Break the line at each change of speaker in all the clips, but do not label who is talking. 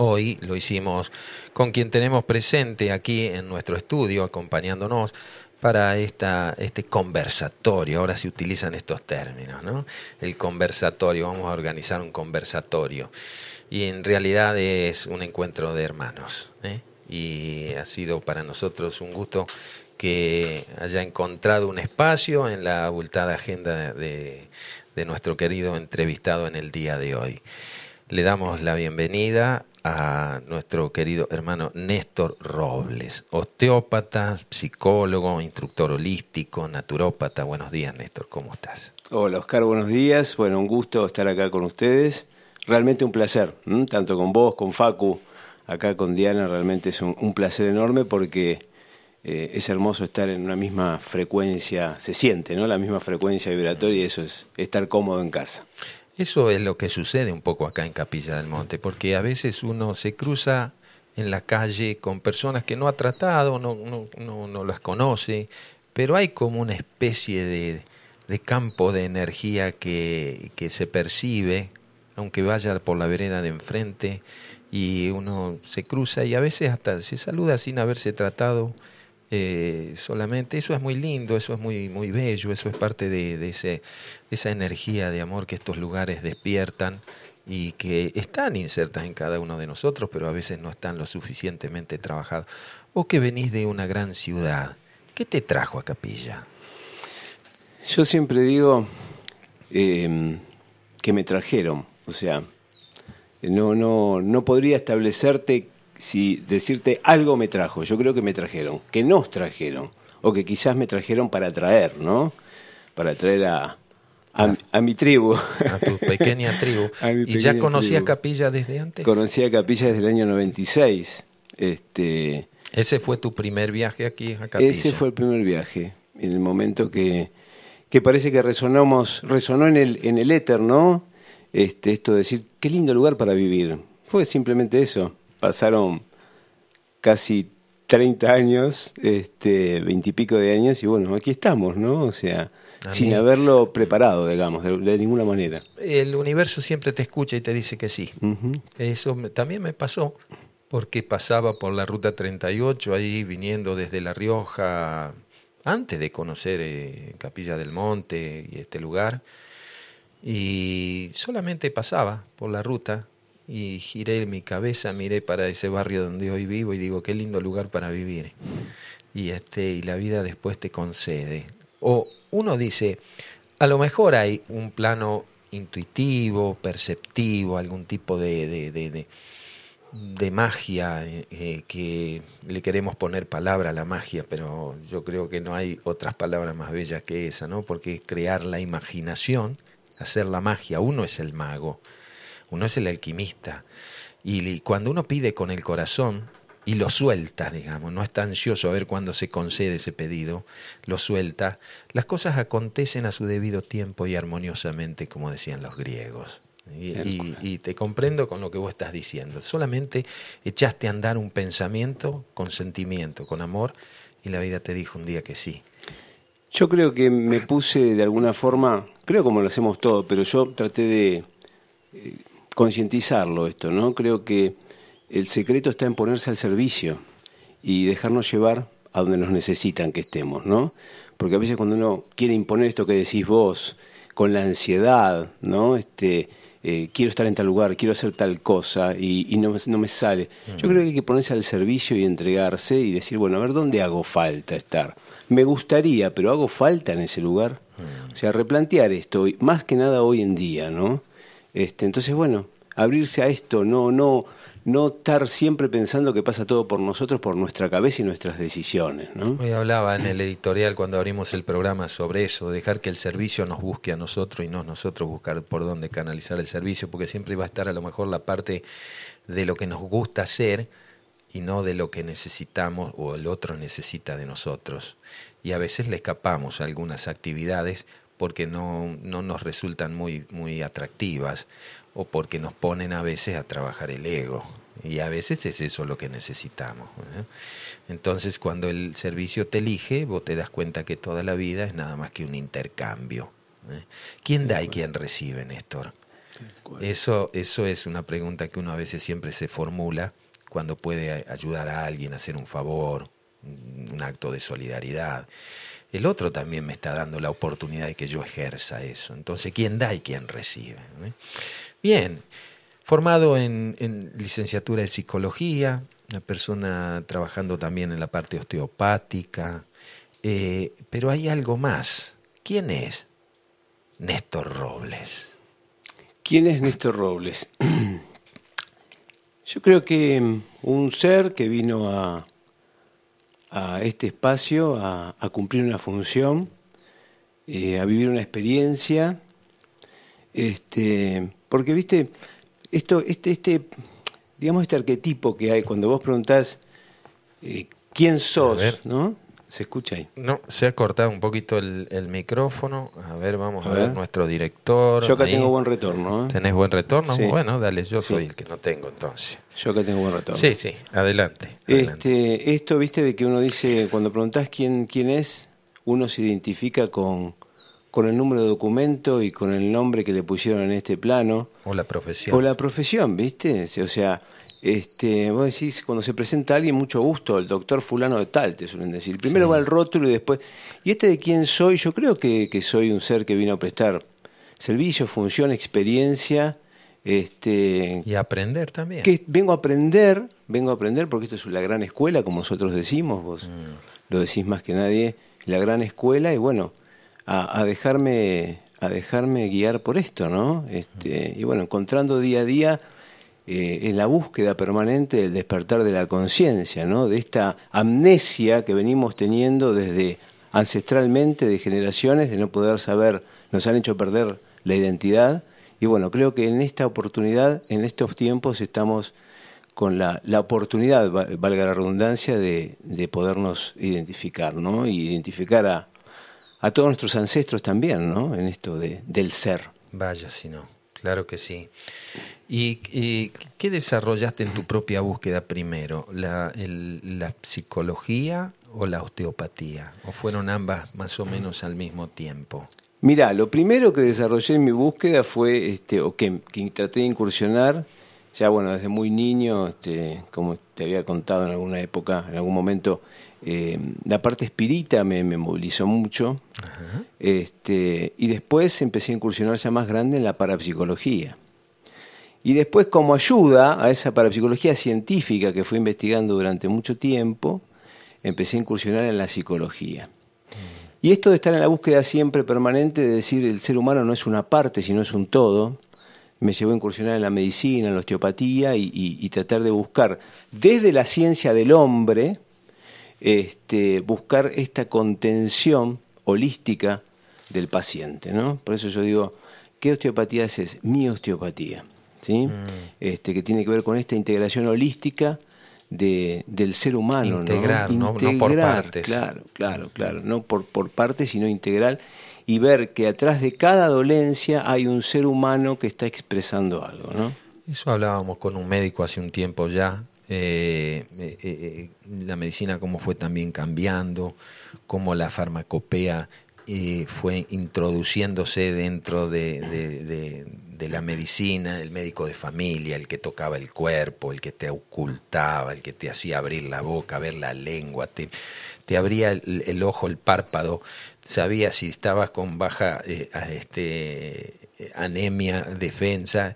hoy lo hicimos con quien tenemos presente aquí en nuestro estudio, acompañándonos para esta, este conversatorio. Ahora se utilizan estos términos, ¿no? El conversatorio, vamos a organizar un conversatorio. Y en realidad es un encuentro de hermanos. ¿eh? Y ha sido para nosotros un gusto que haya encontrado un espacio en la abultada agenda de, de nuestro querido entrevistado en el día de hoy. Le damos la bienvenida a nuestro querido hermano Néstor Robles, osteópata, psicólogo, instructor holístico, naturópata. Buenos días, Néstor, ¿cómo estás?
Hola, Oscar, buenos días. Bueno, un gusto estar acá con ustedes. Realmente un placer, tanto con vos, con Facu, acá con Diana, realmente es un, placer enorme porque eh, es hermoso estar en una misma frecuencia, se siente, ¿no? La misma frecuencia vibratoria y eso es estar cómodo en casa.
Eso es lo que sucede un poco acá en Capilla del Monte, porque a veces uno se cruza en la calle con personas que no ha tratado, no, no, no, las conoce, pero hay como una especie de, de campo de energía que, que se percibe, aunque vaya por la vereda de enfrente, y uno se cruza y a veces hasta se saluda sin haberse tratado eh, solamente. Eso es muy lindo, eso es muy, muy bello, eso es parte de, de, ese, esa energía de amor que estos lugares despiertan y que están insertas en cada uno de nosotros, pero a veces no están lo suficientemente trabajados. O que venís de una gran ciudad, ¿qué te trajo a Capilla?
Yo siempre digo em, que me trajeron, o sea, no, no, no podría establecerte si decirte algo me trajo, yo creo que me trajeron, que nos trajeron, o que quizás me trajeron para traer, ¿no? Para traer a, a, mi tribu.
A tu pequeña tribu. ¿Y ya conocías Capilla desde antes?
Conocía Capilla desde el año 96. Este,
¿Ese fue tu primer viaje aquí a Capilla?
Ese fue el primer viaje, en el momento que, que parece que resonamos, resonó en el, en el éter, ¿no? Este, esto de decir, qué lindo lugar para vivir. Fue simplemente eso pasaron casi 30 años, este, 20 y pico de años, y bueno, aquí estamos, ¿no? O sea, sin haberlo preparado, digamos, de, ninguna manera.
El universo siempre te escucha y te dice que sí. Eso también me pasó, porque pasaba por la ruta 38, ahí viniendo desde La Rioja, antes de conocer eh, Capilla del Monte y este lugar, y solamente pasaba por la ruta y giré mi cabeza, miré para ese barrio donde hoy vivo y digo, qué lindo lugar para vivir. Y, este, y la vida después te concede. O uno dice, a lo mejor hay un plano intuitivo, perceptivo, algún tipo de, de, de, de, magia eh, que le queremos poner palabra a la magia, pero yo creo que no hay otras palabras más bellas que esa, ¿no? Porque es crear la imaginación, hacer la magia, uno es el mago uno es el alquimista. Y cuando uno pide con el corazón y lo suelta, digamos, no está ansioso a ver cuándo se concede ese pedido, lo suelta, las cosas acontecen a su debido tiempo y armoniosamente, como decían los griegos. Y, te comprendo con lo que vos estás diciendo. Solamente echaste a andar un pensamiento con sentimiento, con amor, y la vida te dijo un día que sí.
Yo creo que me puse de alguna forma, creo como lo hacemos todos, pero yo traté de eh, concientizarlo esto, ¿no? Creo que el secreto está en ponerse al servicio y dejarnos llevar a donde nos necesitan que estemos, ¿no? Porque a veces cuando uno quiere imponer esto que decís vos, con la ansiedad, ¿no? Este, eh, quiero estar en tal lugar, quiero hacer tal cosa y, no, no, me sale. Yo creo que hay que ponerse al servicio y entregarse y decir, bueno, a ver, ¿dónde hago falta estar? Me gustaría, pero ¿hago falta en ese lugar? O sea, replantear esto, más que nada hoy en día, ¿no? Este, entonces, bueno, abrirse a esto, no, no, no estar siempre pensando que pasa todo por nosotros, por nuestra cabeza y nuestras decisiones. ¿no?
Hoy hablaba en el editorial cuando abrimos el programa sobre eso, dejar que el servicio nos busque a nosotros y no nosotros buscar por dónde canalizar el servicio, porque siempre va a estar a lo mejor la parte de lo que nos gusta hacer y no de lo que necesitamos o el otro necesita de nosotros. Y a veces le escapamos a algunas actividades porque no, no nos resultan muy, muy atractivas o porque nos ponen a veces a trabajar el ego. Y a veces es eso lo que necesitamos. ¿eh? Entonces, cuando el servicio te elige, vos te das cuenta que toda la vida es nada más que un intercambio. ¿eh? ¿Quién da y quién recibe, Néstor? Eso, eso es una pregunta que uno a veces siempre se formula cuando puede ayudar a alguien a hacer un favor, un acto de solidaridad. El otro también me está dando la oportunidad de que yo ejerza eso. Entonces, ¿quién da y quién recibe? Bien, formado en, en, licenciatura de psicología, una persona trabajando también en la parte osteopática, eh, pero hay algo más. ¿Quién es Néstor Robles?
¿Quién es Néstor Robles? Yo creo que mm, un ser que vino a, a este espacio a, cumplir una función, eh, a vivir una experiencia, este, porque viste, esto, este, este, digamos, este arquetipo que hay cuando vos preguntás eh, quién sos, ¿no? ¿Se escucha ahí?
No, se ha cortado un poquito el, micrófono. A ver, vamos a, ver. nuestro director.
Yo acá tengo buen retorno.
¿eh? ¿Tenés buen retorno? Bueno, dale, yo soy el que no tengo entonces.
Yo acá tengo buen retorno.
Sí, sí, adelante,
Este, esto, viste, de que uno dice, cuando preguntás quién, quién es, uno se identifica con, con el número de documento y con el nombre que le pusieron en este plano.
O la profesión.
O la profesión, ¿viste? O sea, este, vos decís, cuando se presenta alguien, mucho gusto, el doctor fulano de tal, te suelen decir. Primero va el rótulo y después... ¿Y este de quién soy? Yo creo que, soy un ser que vino a prestar servicio, función, experiencia. Este,
y aprender también.
Que vengo a aprender, vengo a aprender porque esto es la gran escuela, como nosotros decimos, vos mm. lo decís más que nadie, la gran escuela, y bueno, a, dejarme a dejarme guiar por esto, ¿no? Este, y bueno, encontrando día a día eh, en la búsqueda permanente del despertar de la conciencia, ¿no? de esta amnesia que venimos teniendo desde ancestralmente, de generaciones, de no poder saber, nos han hecho perder la identidad. Y bueno, creo que en esta oportunidad, en estos tiempos, estamos con la, la oportunidad, valga la redundancia, de, de podernos identificar, ¿no? Y identificar a, a todos nuestros ancestros también, ¿no? En esto de, del ser.
Vaya si no. Claro que sí. ¿Y, qué desarrollaste en tu propia búsqueda primero? ¿La, ¿La psicología o la osteopatía? ¿O fueron ambas más o menos al mismo tiempo?
Mira, lo primero que desarrollé en mi búsqueda fue, este, o que, que traté de incursionar, ya bueno, desde muy niño, este, como te había contado en alguna época, en algún momento, eh, la parte espírita me, movilizó mucho. Este, y después empecé a incursionar ya más grande en la parapsicología. Y después, como ayuda a esa parapsicología científica que fui investigando durante mucho tiempo, empecé a incursionar en la psicología. Y esto de estar en la búsqueda siempre permanente de decir el ser humano no es una parte, sino es un todo, me llevó a incursionar en la medicina, en la osteopatía y tratar de buscar desde la ciencia del hombre, este, buscar esta contención holística del paciente, ¿no? Por eso yo digo, ¿qué osteopatía es? Mi osteopatía, ¿sí? Mm. Este, que tiene que ver con esta integración holística de, del ser humano,
Integrar, ¿no? no, por partes.
Claro, claro, claro, no por, por partes, sino integral, y ver que atrás de cada dolencia hay un ser humano que está expresando algo, ¿no?
Eso hablábamos con un médico hace un tiempo ya, eh, eh, eh, la medicina cómo fue también cambiando, cómo la farmacopea fue introduciéndose dentro de, la medicina, el médico de familia, el que tocaba el cuerpo, el que te ocultaba, el que te hacía abrir la boca, ver la lengua, te, abría el, ojo, el párpado, sabía si estabas con baja este, anemia, defensa,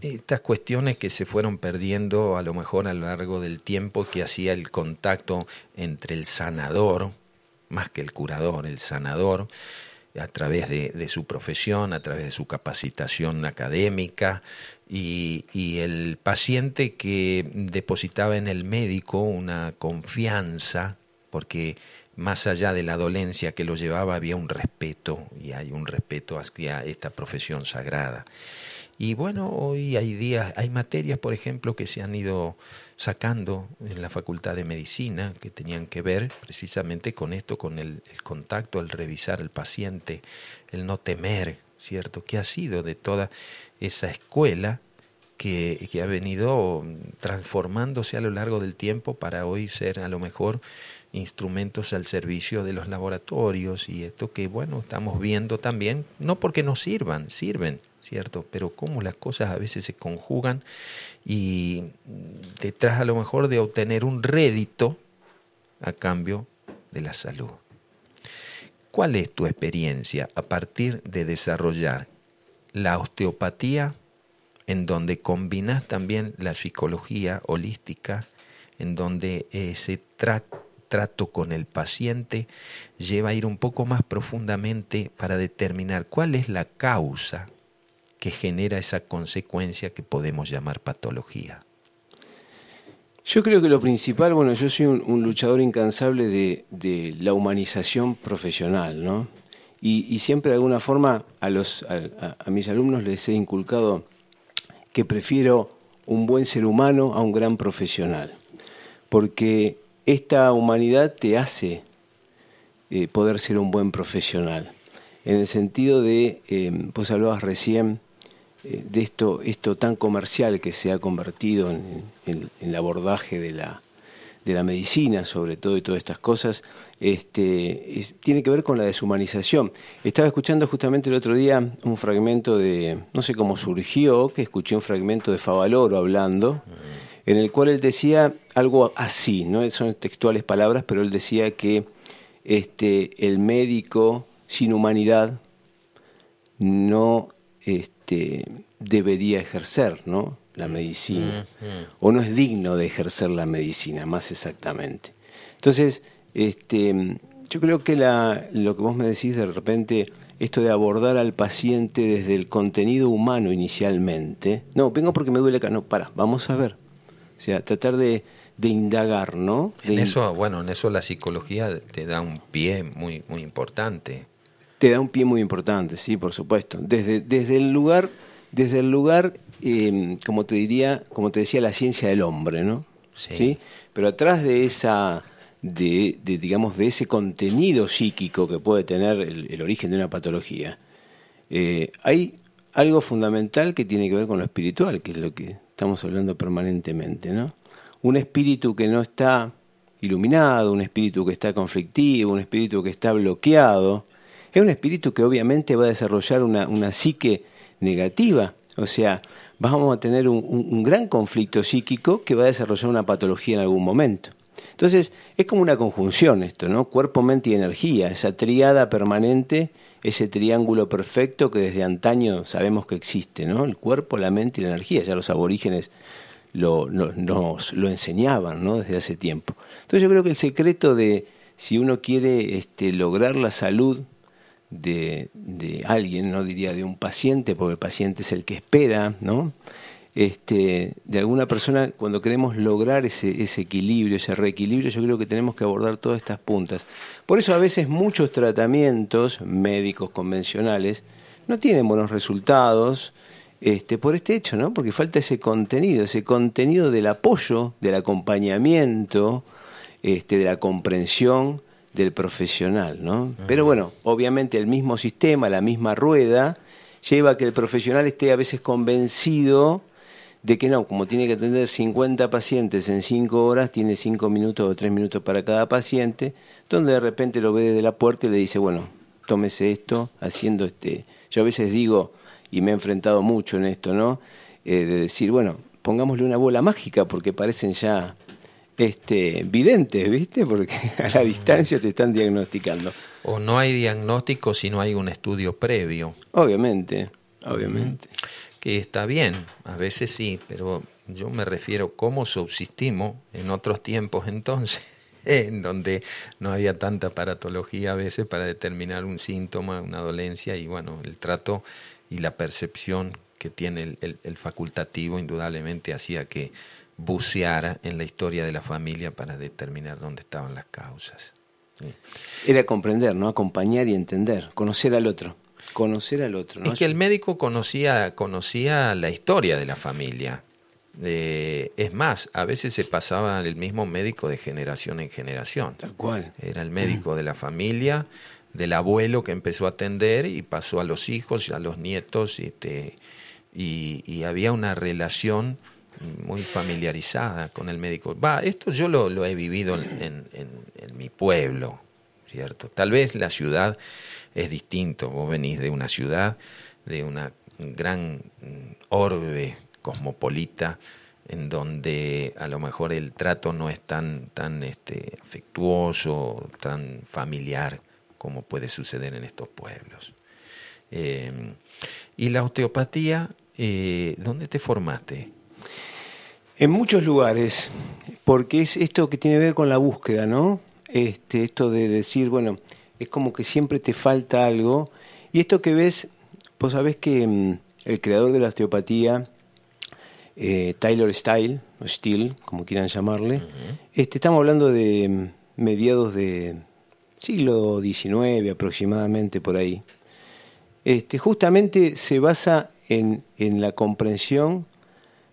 estas cuestiones que se fueron perdiendo a lo mejor a lo largo del tiempo que hacía el contacto entre el sanador, más que el curador, el sanador, a través de, su profesión, a través de su capacitación académica, y, el paciente que depositaba en el médico una confianza, porque más allá de la dolencia que lo llevaba había un respeto, y hay un respeto hacia esta profesión sagrada. Y bueno, hoy hay días, hay materias, por ejemplo, que se han ido sacando en la Facultad de Medicina que tenían que ver precisamente con esto, con el, contacto, el revisar al paciente, el no temer, ¿cierto? ¿Qué ha sido de toda esa escuela que, que, ha venido transformándose a lo largo del tiempo para hoy ser a lo mejor instrumentos al servicio de los laboratorios y esto que, bueno, estamos viendo también, no porque no sirvan, sirven, ¿cierto? Pero cómo las cosas a veces se conjugan y detrás a lo mejor de obtener un rédito a cambio de la salud. ¿Cuál es tu experiencia a partir de desarrollar la osteopatía en donde combinas también la psicología holística, en donde ese trato con el paciente lleva a ir un poco más profundamente para determinar cuál es la causa que genera esa consecuencia que podemos llamar patología.
Yo creo que lo principal, bueno, yo soy un, luchador incansable de, la humanización profesional, ¿no? Y, siempre de alguna forma a, mis alumnos les he inculcado que prefiero un buen ser humano a un gran profesional, porque esta humanidad te hace eh, poder ser un buen profesional, en el sentido de, eh, vos hablabas recién eh, de esto, esto tan comercial que se ha convertido en, el abordaje de la, de la medicina, sobre todo, y todas estas cosas, este, tiene que ver con la deshumanización. Estaba escuchando justamente el otro día un fragmento de, no sé cómo surgió, que escuché un fragmento de Favaloro hablando, en el cual él decía algo así, no son textuales palabras, pero él decía que este, el médico sin humanidad no este, debería ejercer ¿no? la medicina, o no es digno de ejercer la medicina, más exactamente. Entonces, este, yo creo que la, lo que vos me decís de repente, esto de abordar al paciente desde el contenido humano inicialmente, no, vengo porque me duele acá, no, para, vamos a ver. O sea, tratar de, de indagar, ¿no?
en eso, bueno, en eso la psicología te da un pie muy, muy importante.
Te da un pie muy importante, sí, por supuesto. Desde, desde el lugar, desde el lugar, em, como te diría, como te decía, la ciencia del hombre, ¿no? Sí. Pero atrás de esa, de, digamos, de ese contenido psíquico que puede tener el, origen de una patología, eh, hay algo fundamental que tiene que ver con lo espiritual, que es lo que estamos hablando permanentemente, ¿no? Un espíritu que no está iluminado, un espíritu que está conflictivo, un espíritu que está bloqueado, es un espíritu que obviamente va a desarrollar una, una psique negativa, o sea, vamos a tener un, gran conflicto psíquico que va a desarrollar una patología en algún momento. Entonces, es como una conjunción esto, ¿no? Cuerpo, mente y energía, esa triada permanente, ese triángulo perfecto que desde antaño sabemos que existe, ¿no? El cuerpo, la mente y la energía, ya los aborígenes lo, enseñaban, ¿no? Desde hace tiempo. Entonces, yo creo que el secreto de si uno quiere este, lograr la salud de, de, alguien, no diría de un paciente, porque el paciente es el que espera, ¿no? Este, de alguna persona, cuando queremos lograr ese, ese equilibrio, ese reequilibrio, yo creo que tenemos que abordar todas estas puntas. Por eso a veces muchos tratamientos médicos convencionales no tienen buenos resultados, este, por este hecho, ¿no? Porque falta ese contenido, ese contenido del apoyo, del acompañamiento, este, de la comprensión del profesional, ¿no? Pero bueno, obviamente el mismo sistema, la misma rueda, lleva a que el profesional esté a veces convencido de que no, como tiene que atender 50 pacientes en 5 horas, tiene 5 minutos o 3 minutos para cada paciente, donde de repente lo ve desde la puerta y le dice, bueno, tómese esto, haciendo este... Yo a veces digo, y me he enfrentado mucho en esto, ¿no? Eh, de decir, bueno, pongámosle una bola mágica porque parecen ya este, videntes, ¿viste? Porque a la distancia te están diagnosticando.
O no hay diagnóstico si no hay un estudio previo.
Obviamente, obviamente.
Que está bien, a veces sí, pero yo me refiero cómo subsistimos en otros tiempos entonces, en donde no había tanta paratología a veces para determinar un síntoma, una dolencia y bueno, el trato y la percepción que tiene el facultativo indudablemente hacía que buceara en la historia de la familia para determinar dónde estaban las causas.
Era comprender, ¿no? Acompañar y entender, conocer al otro. Conocer al otro.
¿no? Es que el médico conocía, conocía la historia de la familia. es más, a veces se pasaba el mismo médico de generación en generación.
Tal cual.
Era el médico de la familia, del abuelo que empezó a atender y pasó a los hijos y a los nietos. Este, y, y había una relación muy familiarizada con el médico. Va, esto yo lo, he vivido en, en, mi pueblo, ¿cierto? Tal vez la ciudad es distinto, vos venís de una ciudad, de una gran orbe cosmopolita, en donde a lo mejor el trato no es tan, tan este, afectuoso, tan familiar como puede suceder en estos pueblos. Eh, y la osteopatía, eh, ¿dónde te formaste?
En muchos lugares, porque es esto que tiene que ver con la búsqueda, ¿no? Este, esto de decir, bueno, es como que siempre te falta algo. Y esto que ves, vos sabés que mm, el creador de la osteopatía, eh, Tyler Style, o Steele, como quieran llamarle. este, estamos hablando de mediados de siglo XIX aproximadamente por ahí. Este, justamente se basa en, en la comprensión,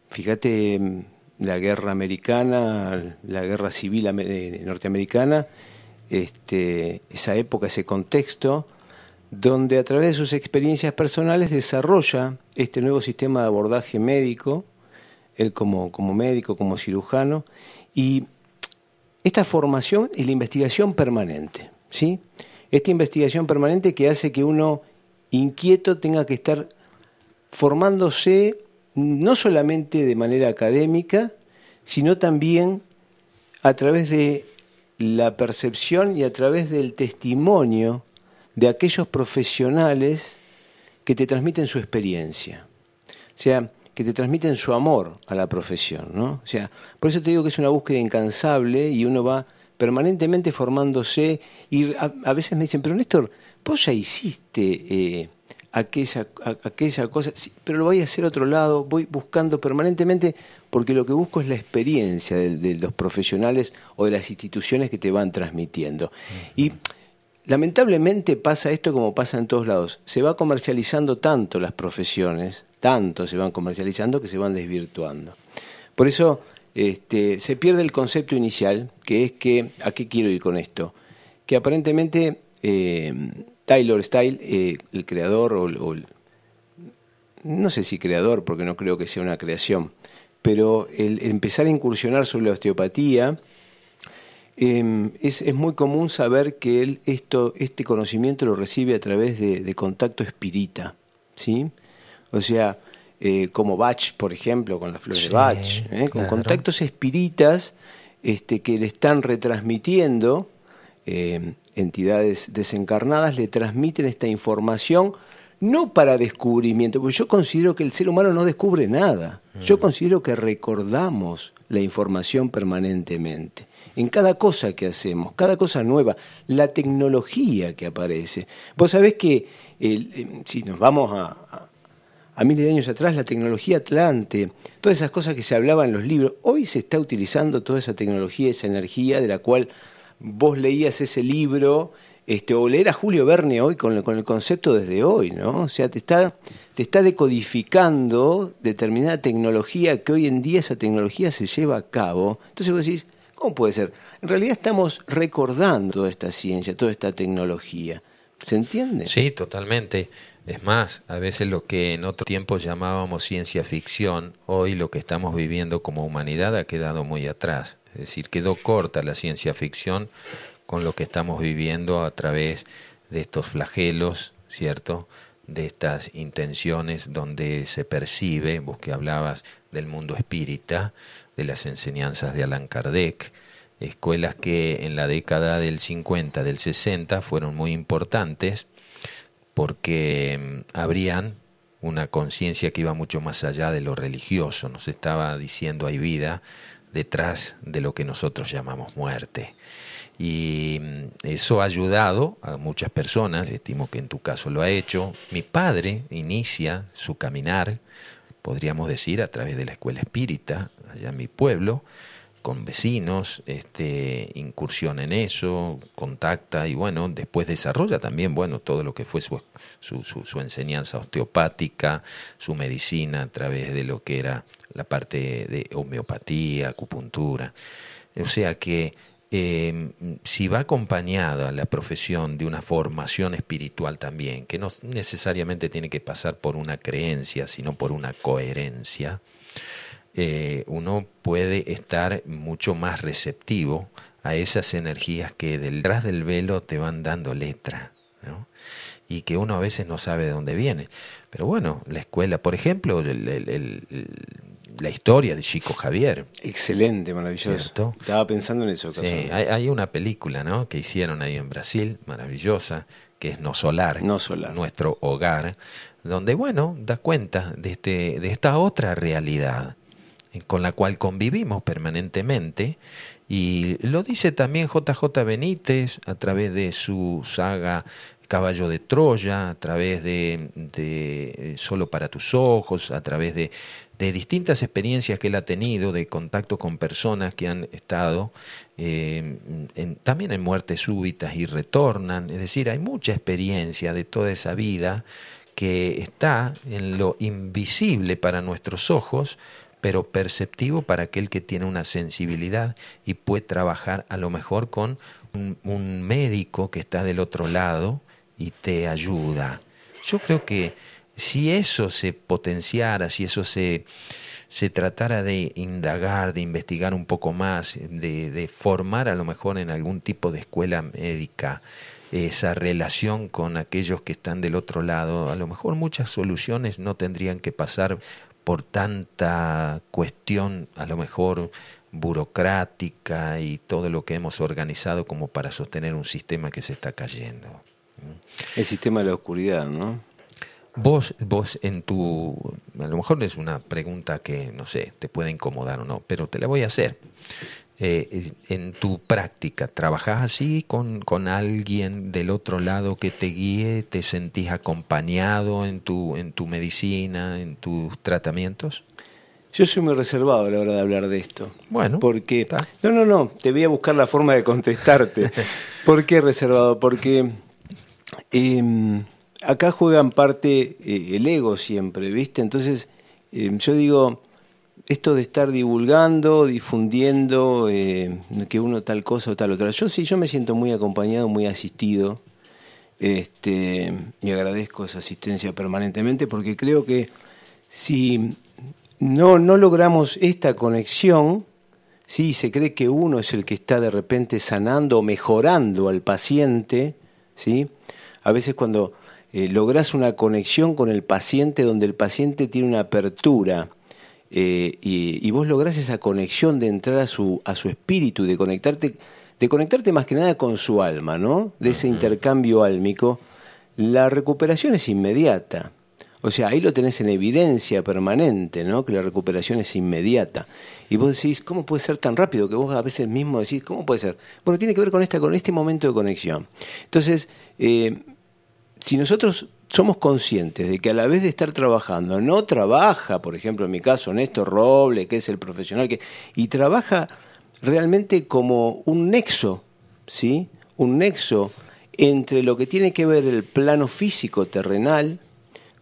fíjate, la guerra americana, la guerra civil eh, norteamericana, este, esa época, ese contexto, donde a través de sus experiencias personales desarrolla este nuevo sistema de abordaje médico, él como, como médico, como cirujano, y esta formación y la investigación permanente, ¿sí? Esta investigación permanente que hace que uno inquieto tenga que estar formándose no solamente de manera académica, sino también a través de la percepción y a través del testimonio de aquellos profesionales que te transmiten su experiencia. O sea, que te transmiten su amor a la profesión, ¿no? O sea, por eso te digo que es una búsqueda incansable y uno va permanentemente formándose y a, veces me dicen, pero Néstor, vos ya hiciste eh, aquella, aquella cosa, pero lo voy a hacer a otro lado, voy buscando permanentemente porque lo que busco es la experiencia de, de los profesionales o de las instituciones que te van transmitiendo. Y lamentablemente pasa esto como pasa en todos lados, se va comercializando tanto las profesiones, tanto se van comercializando que se van desvirtuando. Por eso este, se pierde el concepto inicial, que es que, ¿a qué quiero ir con esto? Que aparentemente eh, Taylor Style, eh, el creador, o, no sé si creador, porque no creo que sea una creación, pero el, empezar a incursionar sobre la osteopatía, em, es, muy común saber que él esto, este conocimiento lo recibe a través de, de contacto espírita, ¿sí? O sea, eh, como Bach, por ejemplo, con las flores de Bach, ¿eh? con contactos espíritas este, que le están retransmitiendo, eh, entidades desencarnadas le transmiten esta información no para descubrimiento, porque yo considero que el ser humano no descubre nada, yo mm. considero que recordamos la información permanentemente en cada cosa que hacemos, cada cosa nueva, la tecnología que aparece. Vos sabés que si nos vamos a, a miles de años atrás, la tecnología Atlante, todas esas cosas que se hablaban en los libros, hoy se está utilizando toda esa tecnología, esa energía de la cual vos leías ese libro, este, o leer a Julio Verne hoy con, el concepto desde hoy, ¿no? O sea, te está, te está decodificando determinada tecnología que hoy en día esa tecnología se lleva a cabo. Entonces vos decís, ¿cómo puede ser? En realidad estamos recordando toda esta ciencia, toda esta tecnología. ¿Se entiende?
Sí, totalmente. Es más, a veces lo que en otro tiempo llamábamos ciencia ficción, hoy lo que estamos viviendo como humanidad ha quedado muy atrás. Es decir, quedó corta la ciencia ficción con lo que estamos viviendo a través de estos flagelos, ¿cierto? De estas intenciones donde se percibe, vos que hablabas del mundo espírita, de las enseñanzas de Allan Kardec, escuelas que en la década del 50, del 60 fueron muy importantes porque mm, habrían una conciencia que iba mucho más allá de lo religioso, nos estaba diciendo hay vida detrás de lo que nosotros llamamos muerte. Y mm, eso ha ayudado a muchas personas, estimo que en tu caso lo ha hecho. Mi padre inicia su caminar, podríamos decir, a través de la escuela espírita, allá en mi pueblo, con vecinos, este, incursión en eso, contacta y bueno, después desarrolla también, bueno, todo lo que fue su, su, su, enseñanza osteopática, su medicina a través de lo que era la parte de homeopatía, acupuntura. O sea que em, si va acompañada la profesión de una formación espiritual también, que no necesariamente tiene que pasar por una creencia, sino por una coherencia, eh, uno puede estar mucho más receptivo a esas energías que detrás del velo te van dando letra, ¿no? y que uno a veces no sabe de dónde viene. Pero bueno, la escuela, por ejemplo, la historia de Chico Javier.
Excelente, maravilloso. Estaba pensando en eso.
Sí, hay, hay, una película ¿no? que hicieron ahí en Brasil, maravillosa, que es No Solar,
no Solar.
nuestro hogar, donde, bueno, da cuenta de, este, de esta otra realidad eh, con la cual convivimos permanentemente. Y lo dice también JJ Benítez a través de su saga Caballo de Troya, a través de, de, Solo para tus ojos, a través de, de, distintas experiencias que él ha tenido, de contacto con personas que han estado eh, en, también en muertes súbitas y retornan. Es decir, hay mucha experiencia de toda esa vida que está en lo invisible para nuestros ojos, pero perceptivo para aquel que tiene una sensibilidad y puede trabajar a lo mejor con un, un médico que está del otro lado y te ayuda. Yo creo que si eso se potenciara, si eso se, se tratara de indagar, de investigar un poco más, de, de, formar a lo mejor en algún tipo de escuela médica esa relación con aquellos que están del otro lado, a lo mejor muchas soluciones no tendrían que pasar por tanta cuestión, a lo mejor burocrática y todo lo que hemos organizado como para sostener un sistema que se está cayendo.
El sistema de la oscuridad, ¿no?
Vos, vos en tu, a lo mejor es una pregunta que, no sé, te puede incomodar o no, pero te la voy a hacer. Eh, en tu práctica, ¿trabajás así con, con alguien del otro lado que te guíe? ¿Te sentís acompañado en tu, en tu medicina, en tus tratamientos?
Yo soy muy reservado a la hora de hablar de esto.
Bueno.
Porque. No, no, no. Te voy a buscar la forma de contestarte. ¿Por qué reservado? Porque eh, acá juegan parte eh, el ego siempre, ¿viste? Entonces, eh, yo digo, esto de estar divulgando, difundiendo, eh, que uno tal cosa o tal otra. Yo sí, yo me siento muy acompañado, muy asistido, este, y agradezco esa asistencia permanentemente porque creo que si no, no logramos esta conexión, si se cree que uno es el que está de repente sanando o mejorando al paciente, ¿sí? A veces cuando eh, logras una conexión con el paciente donde el paciente tiene una apertura eh, y, vos lográs esa conexión de entrar a su, a su espíritu, de conectarte, de conectarte más que nada con su alma, ¿no? De ese intercambio álmico, la recuperación es inmediata. O sea, ahí lo tenés en evidencia permanente, ¿no? Que la recuperación es inmediata. Y vos decís, ¿cómo puede ser tan rápido? Que vos a veces mismo decís, ¿cómo puede ser? Bueno, tiene que ver con, esta, con este momento de conexión. Entonces, eh, si nosotros somos conscientes de que a la vez de estar trabajando, no trabaja, por ejemplo, en mi caso, Néstor Roble, que es el profesional, que, y trabaja realmente como un nexo, ¿sí? Un nexo entre lo que tiene que ver el plano físico terrenal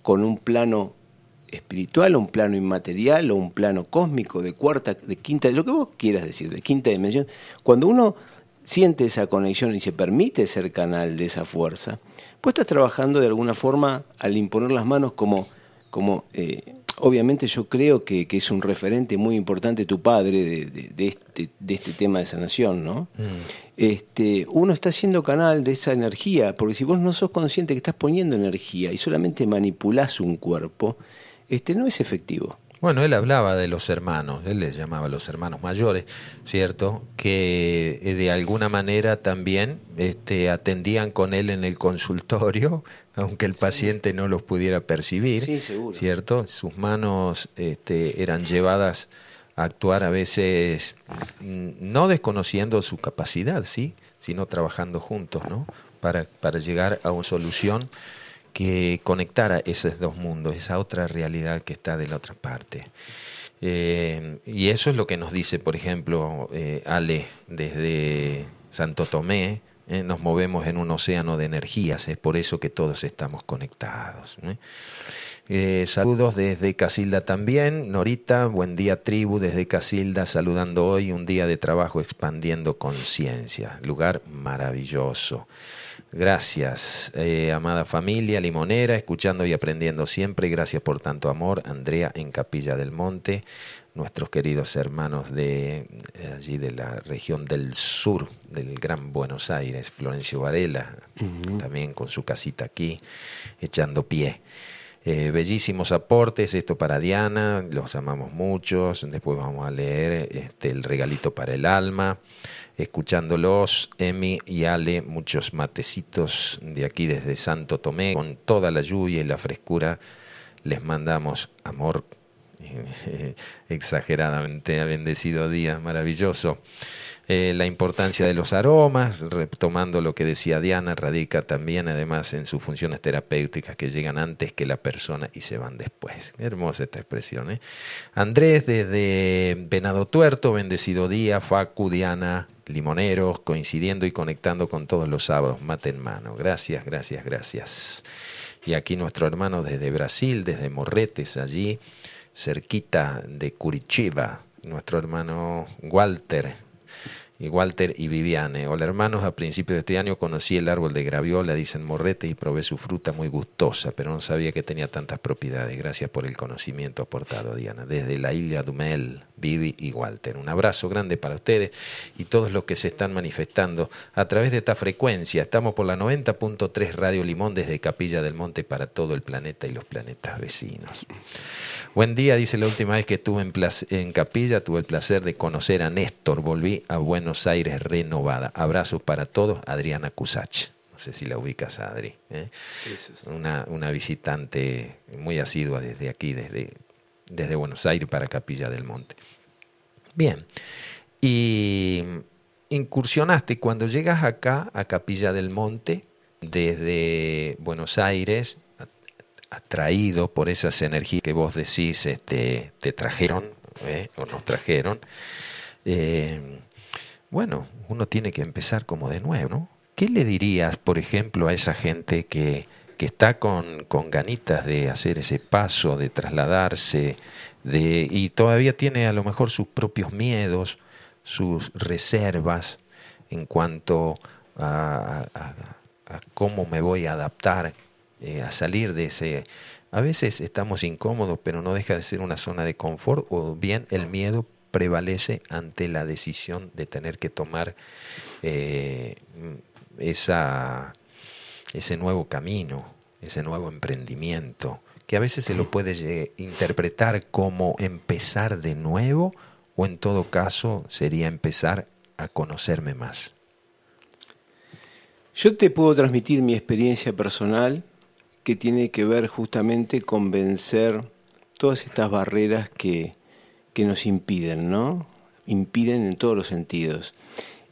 con un plano espiritual, un plano inmaterial o un plano cósmico de cuarta, de quinta, de lo que vos quieras decir, de quinta dimensión. Cuando uno siente esa conexión y se permite ser canal de esa fuerza, Vos estás trabajando de alguna forma al imponer las manos como, como eh, obviamente yo creo que, que, es un referente muy importante tu padre de, de, este, de este tema de sanación, ¿no? Mm. Este, uno está siendo canal de esa energía, porque si vos no sos consciente que estás poniendo energía y solamente manipulás un cuerpo, este, no es efectivo.
Bueno, él hablaba de los hermanos, él les llamaba los hermanos mayores, ¿cierto? Que eh, de alguna manera también este, atendían con él en el consultorio, aunque el paciente no los pudiera percibir,
sí, seguro.
¿cierto? Sus manos este, eran llevadas a actuar a veces mm, no desconociendo su capacidad, sí, sino trabajando juntos, ¿no? Para, para llegar a una solución que conectara esos dos mundos, esa otra realidad que está de la otra parte. Eh, y eso es lo que nos dice, por ejemplo, eh, Ale, desde Santo Tomé, eh, nos movemos en un océano de energías, es por eso que todos estamos conectados. saludos desde Casilda también, Norita, buen día tribu desde Casilda, saludando hoy un día de trabajo expandiendo conciencia, lugar maravilloso. Gracias, eh, amada familia limonera, escuchando y aprendiendo siempre. Gracias por tanto amor. Andrea en Capilla del Monte. nuestros queridos hermanos de allí de la región del sur del Gran Buenos Aires, Florencio Varela, también con su casita aquí, echando pie. Eh, bellísimos aportes, esto para Diana, los amamos muchos. Después vamos a leer este, el regalito para el alma. Escuchándolos, Emi y Ale, muchos matecitos de aquí desde Santo Tomé, con toda la lluvia y la frescura, les mandamos amor exageradamente bendecido día, maravilloso. Eh, la importancia de los aromas, retomando lo que decía Diana, radica también además en sus funciones terapéuticas que llegan antes que la persona y se van después. Hermosa esta expresión. ¿eh? Andrés desde Venado Tuerto, bendecido día, Facu, Diana, Limoneros, coincidiendo y conectando con todos los sábados, mate en mano. Gracias, gracias, gracias. Y aquí nuestro hermano desde Brasil, desde Morretes, allí, cerquita de Curitiba, nuestro hermano Walter, Walter y Viviane. Hola hermanos, a principios de este año conocí el árbol de graviola, dicen morretes, y probé su fruta muy gustosa, pero no sabía que tenía tantas propiedades. Gracias por el conocimiento aportado, Diana. Desde la isla Dumel, Vivi y Walter. Un abrazo grande para ustedes y todos los que se están manifestando a través de esta frecuencia. Estamos por la 90.3 Radio Limón desde Capilla del Monte para todo el planeta y los planetas vecinos. Buen día, dice la última vez que estuve en, en, Capilla, tuve el placer de conocer a Néstor, volví a Buenos Aires renovada. Abrazos para todos, Adriana Cusach. No sé si la ubicas, Adri. ¿eh? Una, una, visitante muy asidua desde aquí, desde, desde Buenos Aires para Capilla del Monte. Bien, y incursionaste cuando llegas acá a Capilla del Monte, desde Buenos Aires, atraído por esas energías que vos decís este, te trajeron ¿eh? o nos trajeron, eh, bueno, uno tiene que empezar como de nuevo, ¿no? ¿Qué le dirías, por ejemplo, a esa gente que, que está con, con ganitas de hacer ese paso, de trasladarse, de, y todavía tiene a lo mejor sus propios miedos, sus reservas en cuanto a, a cómo me voy a adaptar eh, a salir de ese... A veces estamos incómodos, pero no deja de ser una zona de confort o bien el miedo prevalece ante la decisión de tener que tomar eh, esa, ese nuevo camino, ese nuevo emprendimiento, que a veces se lo puede interpretar como empezar de nuevo o en todo caso sería empezar a conocerme más.
Yo te puedo transmitir mi experiencia personal que tiene que ver justamente con vencer todas estas barreras que, que nos impiden, ¿no? Impiden en todos los sentidos.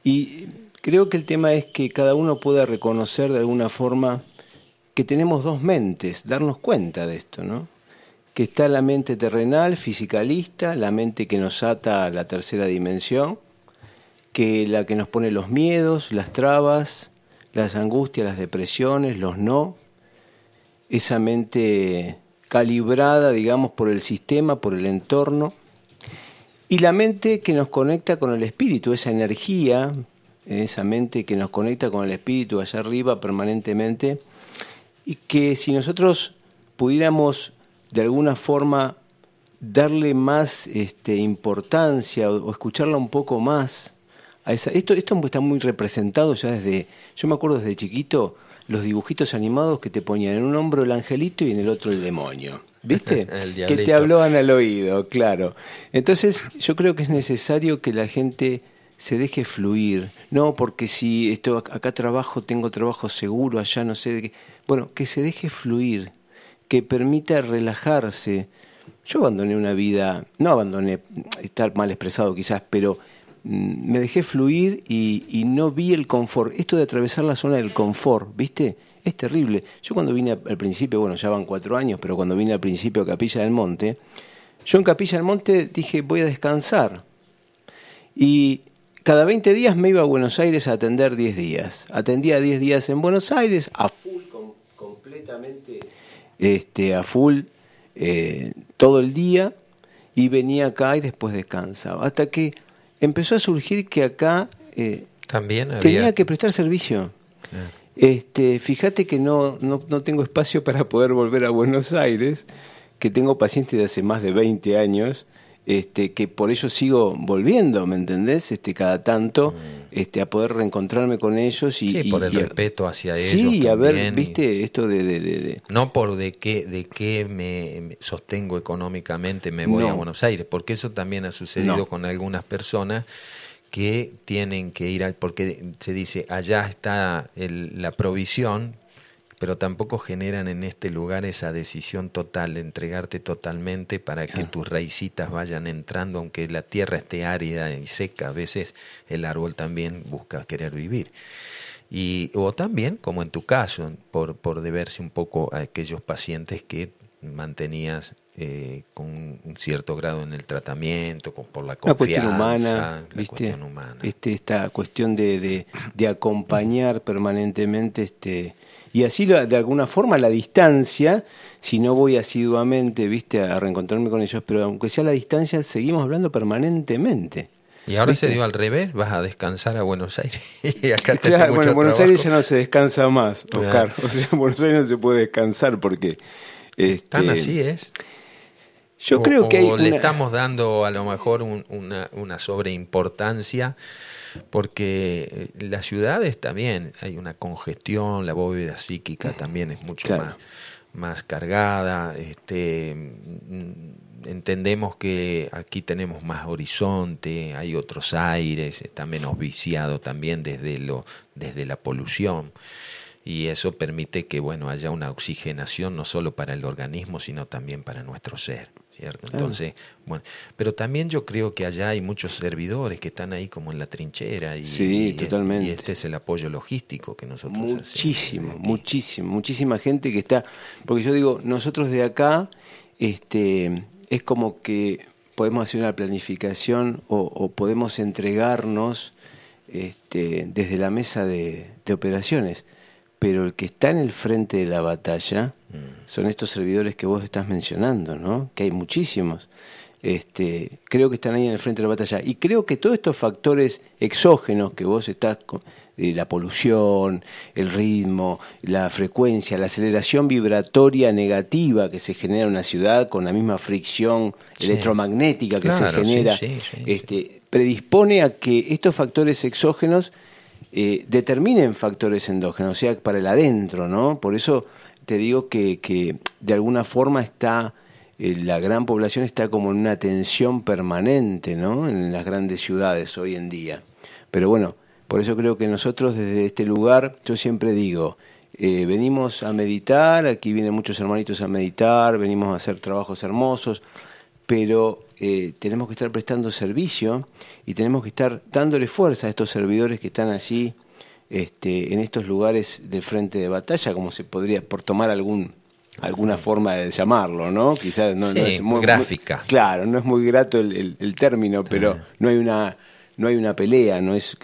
Y creo que el tema es que cada uno pueda reconocer de alguna forma que tenemos dos mentes, darnos cuenta de esto, ¿no? Que está la mente terrenal, fisicalista, la mente que nos ata a la tercera dimensión, que la que nos pone los miedos, las trabas, las angustias, las depresiones, los no, esa mente calibrada, digamos, por el sistema, por el entorno, y la mente que nos conecta con el espíritu, esa energía, esa mente que nos conecta con el espíritu allá arriba permanentemente, y que si nosotros pudiéramos de alguna forma darle más este, importancia o, escucharla un poco más, a esa, esto, esto está muy representado ya desde, yo me acuerdo desde chiquito, los dibujitos animados que te ponían en un hombro el angelito y en el otro el demonio. ¿Viste? que te hablaban al oído, claro. Entonces, yo creo que es necesario que la gente se deje fluir. No, porque si esto acá trabajo, tengo trabajo seguro, allá no sé de qué. Bueno, que se deje fluir, que permita relajarse. Yo abandoné una vida, no abandoné, estar mal expresado quizás, pero me dejé fluir y, no vi el confort. Esto de atravesar la zona del confort, ¿viste? Es terrible. Yo cuando vine al principio, bueno, ya van cuatro años, pero cuando vine al principio a Capilla del Monte, yo en Capilla del Monte dije, voy a descansar. Y cada 20 días me iba a Buenos Aires a atender 10 días. Atendía 10 días en Buenos Aires, a full, completamente este, a full, eh, todo el día, y venía acá y después descansaba. Hasta que empezó a surgir que acá
eh, También
tenía que prestar servicio. Este, fíjate que no, no, tengo espacio para poder volver a Buenos Aires, que tengo pacientes de hace más de 20 años este, que por ello sigo volviendo, ¿me entendés? Este, cada tanto, mm. este, a poder reencontrarme con ellos y...
Sí, por el respeto hacia ellos.
Sí, a ver, viste, esto de, de,
No por de qué, de qué me sostengo económicamente me voy a Buenos Aires, porque eso también ha sucedido con algunas personas que tienen que ir, al, porque se dice, allá está la provisión, pero tampoco generan en este lugar esa decisión total de entregarte totalmente para que tus raicitas vayan entrando, aunque la tierra esté árida y seca, a veces el árbol también busca querer vivir. Y, o también, como en tu caso, por, por deberse un poco a aquellos pacientes que mantenías eh, con un cierto grado en el tratamiento, con, por la confianza,
cuestión humana, la Cuestión humana. Este, esta cuestión de, de, de acompañar permanentemente este y así de alguna forma la distancia, si no voy asiduamente, viste, a reencontrarme con ellos, pero aunque sea la distancia, seguimos hablando permanentemente.
Y ahora se dio al revés, vas a descansar a Buenos Aires.
y acá claro, bueno, en Buenos Aires ya no se descansa más, Oscar. O sea, en Buenos Aires no se puede descansar porque...
Este, Tan así es.
Yo creo que hay
le estamos dando a lo mejor una, una sobreimportancia porque eh, las ciudades también hay una congestión, la bóveda psíquica también es mucho más, más cargada, este, entendemos que aquí tenemos más horizonte, hay otros aires, está menos viciado también desde, lo, desde la polución y eso permite que bueno haya una oxigenación no solo para el organismo sino también para nuestro ser cierto entonces bueno pero también yo creo que allá hay muchos servidores que están ahí como en la trinchera y,
sí, totalmente.
y este es el apoyo logístico que nosotros
muchísimo muchísimo muchísima gente que está porque yo digo nosotros de acá este es como que podemos hacer una planificación o, podemos entregarnos este, desde la mesa de operaciones pero el que está en el frente de la batalla mm. son estos servidores que vos estás mencionando, ¿no? Que hay muchísimos. Este, creo que están ahí en el frente de la batalla. Y creo que todos estos factores exógenos que vos estás, eh, la polución, el ritmo, la frecuencia, la aceleración vibratoria negativa que se genera en una ciudad con la misma fricción electromagnética que se genera, este, predispone a que estos factores exógenos eh, determinen factores endógenos, o sea, para el adentro, ¿no? Por eso te digo que, que de alguna forma está, eh, la gran población está como en una tensión permanente, ¿no? En las grandes ciudades hoy en día. Pero bueno, por eso creo que nosotros desde este lugar, yo siempre digo, eh, venimos a meditar, aquí vienen muchos hermanitos a meditar, venimos a hacer trabajos hermosos, pero eh, tenemos que estar prestando servicio y tenemos que estar dándole fuerza a estos servidores que están allí este, en estos lugares del frente de batalla, como se podría, por tomar algún alguna forma de llamarlo, ¿no?
Quizás no, es muy gráfica.
claro, no es muy grato el, término, pero no hay una no hay una pelea, no es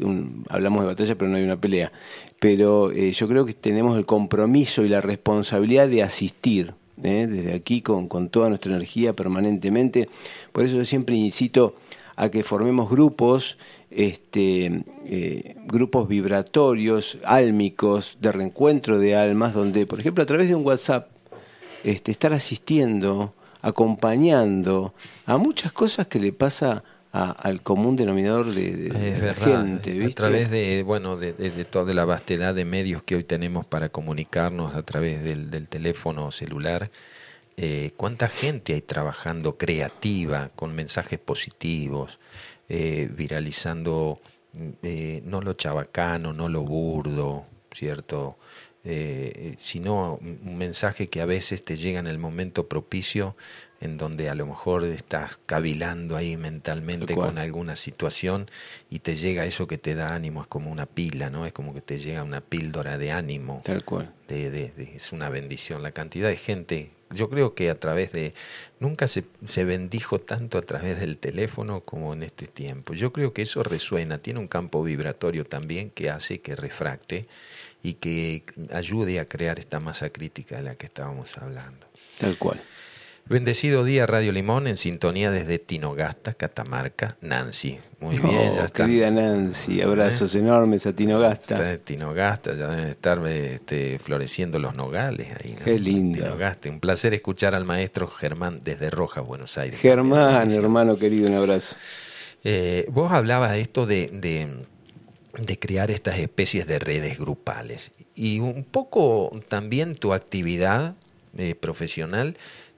hablamos de batalla, pero no hay una pelea. Pero eh, yo creo que tenemos el compromiso y la responsabilidad de asistir ¿eh? desde aquí con, con, toda nuestra energía permanentemente. Por eso yo siempre incito a que formemos grupos, este, eh, grupos vibratorios, álmicos, de reencuentro de almas, donde, por ejemplo, a través de un WhatsApp, este, estar asistiendo, acompañando a muchas cosas que le pasa al común denominador de, la gente.
A través de, bueno, de, toda la vastedad de medios que hoy tenemos para comunicarnos a través del, teléfono celular, eh, cuánta gente hay trabajando creativa, con mensajes positivos, eh, viralizando eh, no lo chabacano, no lo burdo, ¿cierto? sino un mensaje que a veces te llega en el momento propicio en donde a lo mejor estás cavilando ahí mentalmente con alguna situación y te llega eso que te da ánimo, es como una pila, ¿no? Es como que te llega una píldora de ánimo.
Tal cual.
De, es una bendición. La cantidad de gente, yo creo que a través de... Nunca se, se bendijo tanto a través del teléfono como en este tiempo. Yo creo que eso resuena, tiene un campo vibratorio también que hace que refracte y que ayude a crear esta masa crítica de la que estábamos hablando.
Tal cual.
Bendecido día, Radio Limón, en sintonía desde Tinogasta, Catamarca, Nancy. Muy bien, ya está.
Querida Nancy, abrazos enormes a Tinogasta.
Está Tinogasta, ya deben estar este, floreciendo los nogales ahí.
Qué lindo.
Tinogasta. Un placer escuchar al maestro Germán desde Rojas, Buenos Aires.
Germán, hermano querido, un abrazo.
Eh, vos hablabas de esto de, de, de crear estas especies de redes grupales y un poco también tu actividad eh, profesional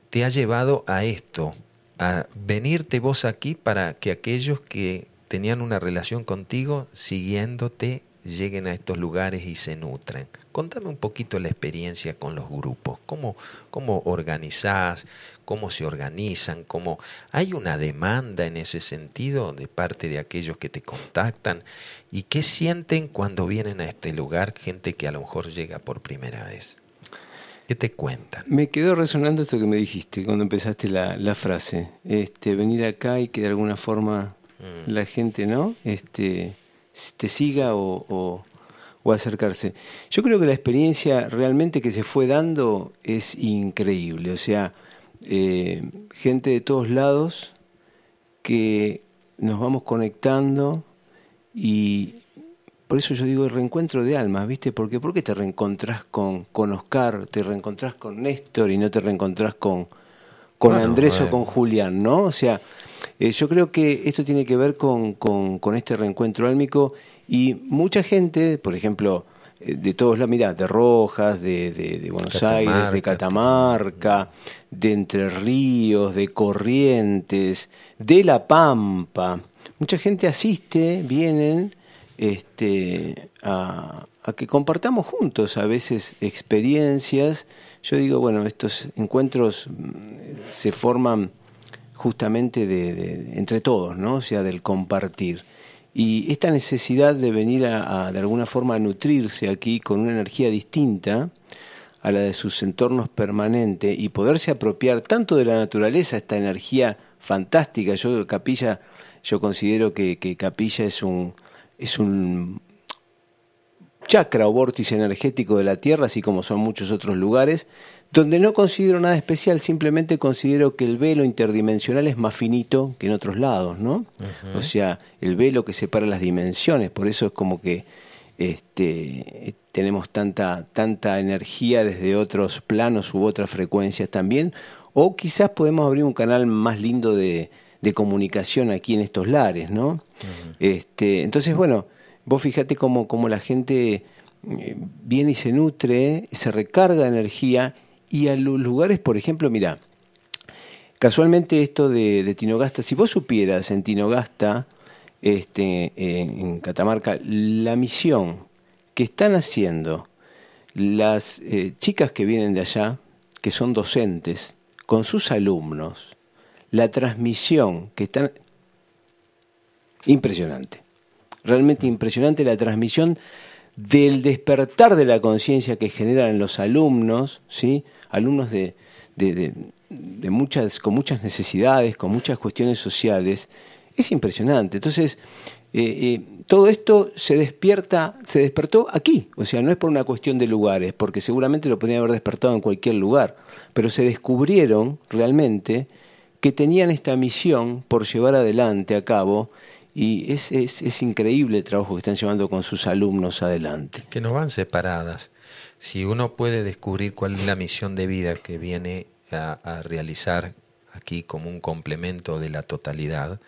te ha llevado a esto, a venirte vos aquí para que aquellos que tenían una relación contigo, siguiéndote, lleguen a estos lugares y se nutren. Contame un poquito la experiencia con los grupos, cómo, cómo organizás, cómo se organizan, cómo hay una demanda en ese sentido de parte de aquellos que te contactan y qué sienten cuando vienen a este lugar gente que a lo mejor llega por primera vez. ¿Qué te cuentan?
Me quedó resonando esto que me dijiste cuando empezaste la, la frase. Este, venir acá y que de alguna forma mm. la gente, ¿no? Este, te siga o, o, acercarse. Yo creo que la experiencia realmente que se fue dando es increíble. O sea, eh, gente de todos lados que nos vamos conectando y, por eso yo digo el reencuentro de almas, ¿viste? Porque ¿por qué te reencontrás con, con Oscar, te reencontrás con Néstor y no te reencontrás con, con Andrés o con Julián, ¿no? O sea, eh, yo creo que esto tiene que ver con, con, este reencuentro álmico y mucha gente, por ejemplo, eh, de todos lados, mirá, de Rojas, de, de, Buenos Aires, de Catamarca, de Entre Ríos, de Corrientes, de La Pampa, mucha gente asiste, vienen este, a, que compartamos juntos a veces experiencias. Yo digo, bueno, estos encuentros mm, se forman justamente de, entre todos, ¿no? O sea, del compartir. Y esta necesidad de venir a, de alguna forma a nutrirse aquí con una energía distinta a la de sus entornos permanentes y poderse apropiar tanto de la naturaleza, esta energía fantástica. Yo, Capilla, yo considero que Capilla es un, es un chakra o vórtice energético de la Tierra, así como son muchos otros lugares, donde no considero nada especial, simplemente considero que el velo interdimensional es más finito que en otros lados, ¿no? O sea, el velo que separa las dimensiones, por eso es como que este, tenemos tanta, tanta energía desde otros planos u otras frecuencias también, o quizás podemos abrir un canal más lindo de, de comunicación aquí en estos lares, ¿no? este, entonces, bueno, vos fíjate cómo, cómo la gente eh, viene y se nutre, se recarga de energía y a los lugares, por ejemplo, mira, casualmente esto de, de, Tinogasta, si vos supieras en Tinogasta, este, en Catamarca, la misión que están haciendo las eh, chicas que vienen de allá, que son docentes, con sus alumnos, la transmisión que están impresionante, realmente impresionante la transmisión del despertar de la conciencia que generan los alumnos, ¿sí? alumnos de, de, de, muchas, con muchas necesidades, con muchas cuestiones sociales, es impresionante. Entonces, eh, eh, todo esto se despierta, se despertó aquí, o sea, no es por una cuestión de lugares, porque seguramente lo podrían haber despertado en cualquier lugar, pero se descubrieron realmente que tenían esta misión por llevar adelante a cabo y es, es, es, increíble el trabajo que están llevando con sus alumnos adelante.
Que no van separadas. Si uno puede descubrir cuál es la misión de vida que viene a, realizar aquí como un complemento de la totalidad,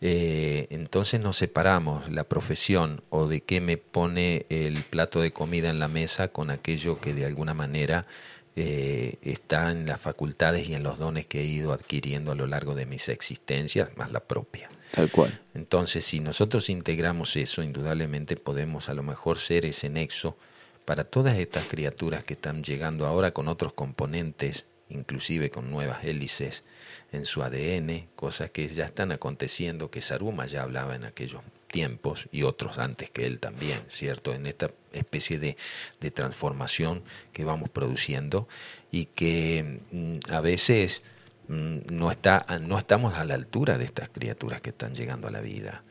eh, entonces nos separamos la profesión o de qué me pone el plato de comida en la mesa con aquello que de alguna manera eh, está en las facultades y en los dones que he ido adquiriendo a lo largo de mis existencias, más la propia.
Tal cual.
Entonces, si nosotros integramos eso, indudablemente podemos a lo mejor ser ese nexo para todas estas criaturas que están llegando ahora con otros componentes, inclusive con nuevas hélices en su ADN, cosas que ya están aconteciendo, que Saruma ya hablaba en aquellos tiempos y otros antes que él también, ¿cierto? En esta especie de, de transformación que vamos produciendo y que mm, a veces mm, no, está, no estamos a la altura de estas criaturas que están llegando a la vida.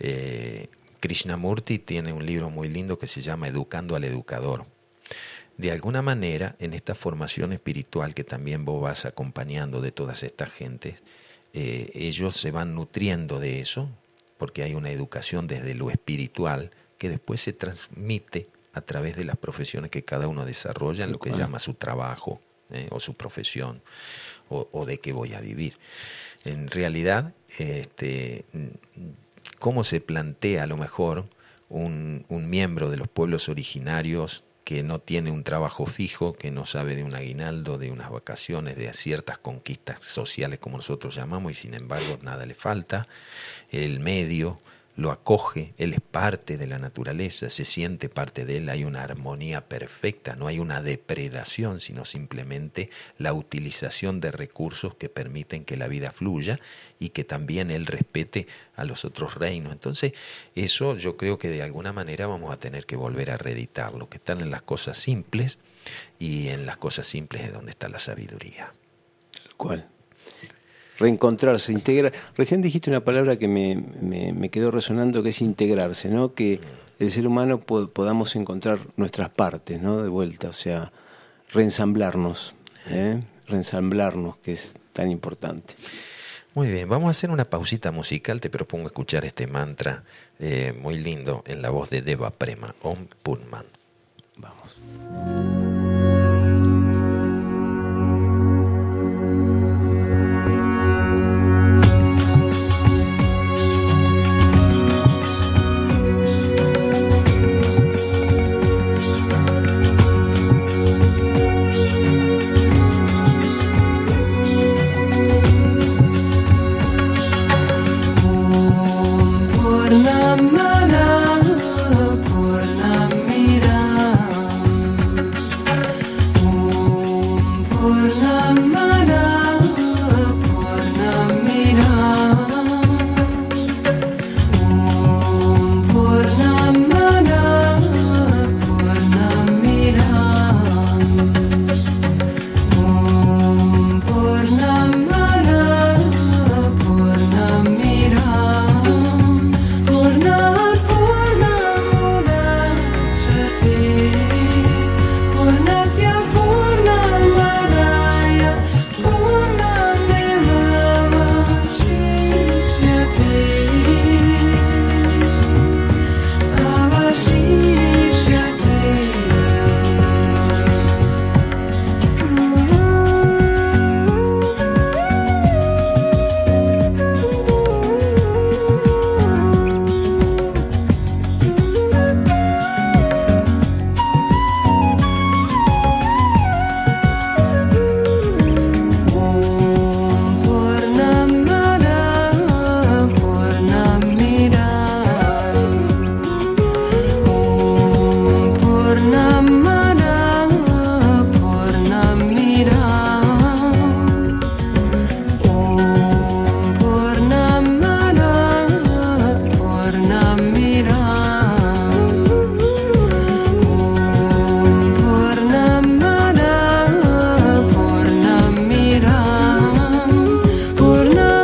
Eh, Krishnamurti tiene un libro muy lindo que se llama Educando al Educador. de alguna manera, en esta formación espiritual que también vos vas acompañando de todas estas gentes, eh, ellos se van nutriendo de eso, porque hay una educación desde lo espiritual que después se transmite a través de las profesiones que cada uno desarrolla en lo que llama su trabajo eh, o su profesión o, de qué voy a vivir. En realidad, este, cómo se plantea a lo mejor un, un miembro de los pueblos originarios que no tiene un trabajo fijo, que no sabe de un aguinaldo, de unas vacaciones, de ciertas conquistas sociales como nosotros llamamos y sin embargo nada le falta, el medio, lo acoge, él es parte de la naturaleza, se siente parte de él, hay una armonía perfecta, no hay una depredación, sino simplemente la utilización de recursos que permiten que la vida fluya y que también él respete a los otros reinos. Entonces, eso yo creo que de alguna manera vamos a tener que volver a reeditarlo, que están en las cosas simples y en las cosas simples es donde está la sabiduría.
¿Cuál? Reencontrarse, integrar. Recién dijiste una palabra que me, me, quedó resonando, que es integrarse, ¿no? Que el ser humano podamos encontrar nuestras partes, ¿no? De vuelta, o sea, reensamblarnos, ¿eh? reensamblarnos, que es tan importante.
Muy bien, vamos a hacer una pausita musical. Te propongo escuchar este mantra eh, muy lindo en la voz de Deva Prema, Om Purman.
Vamos.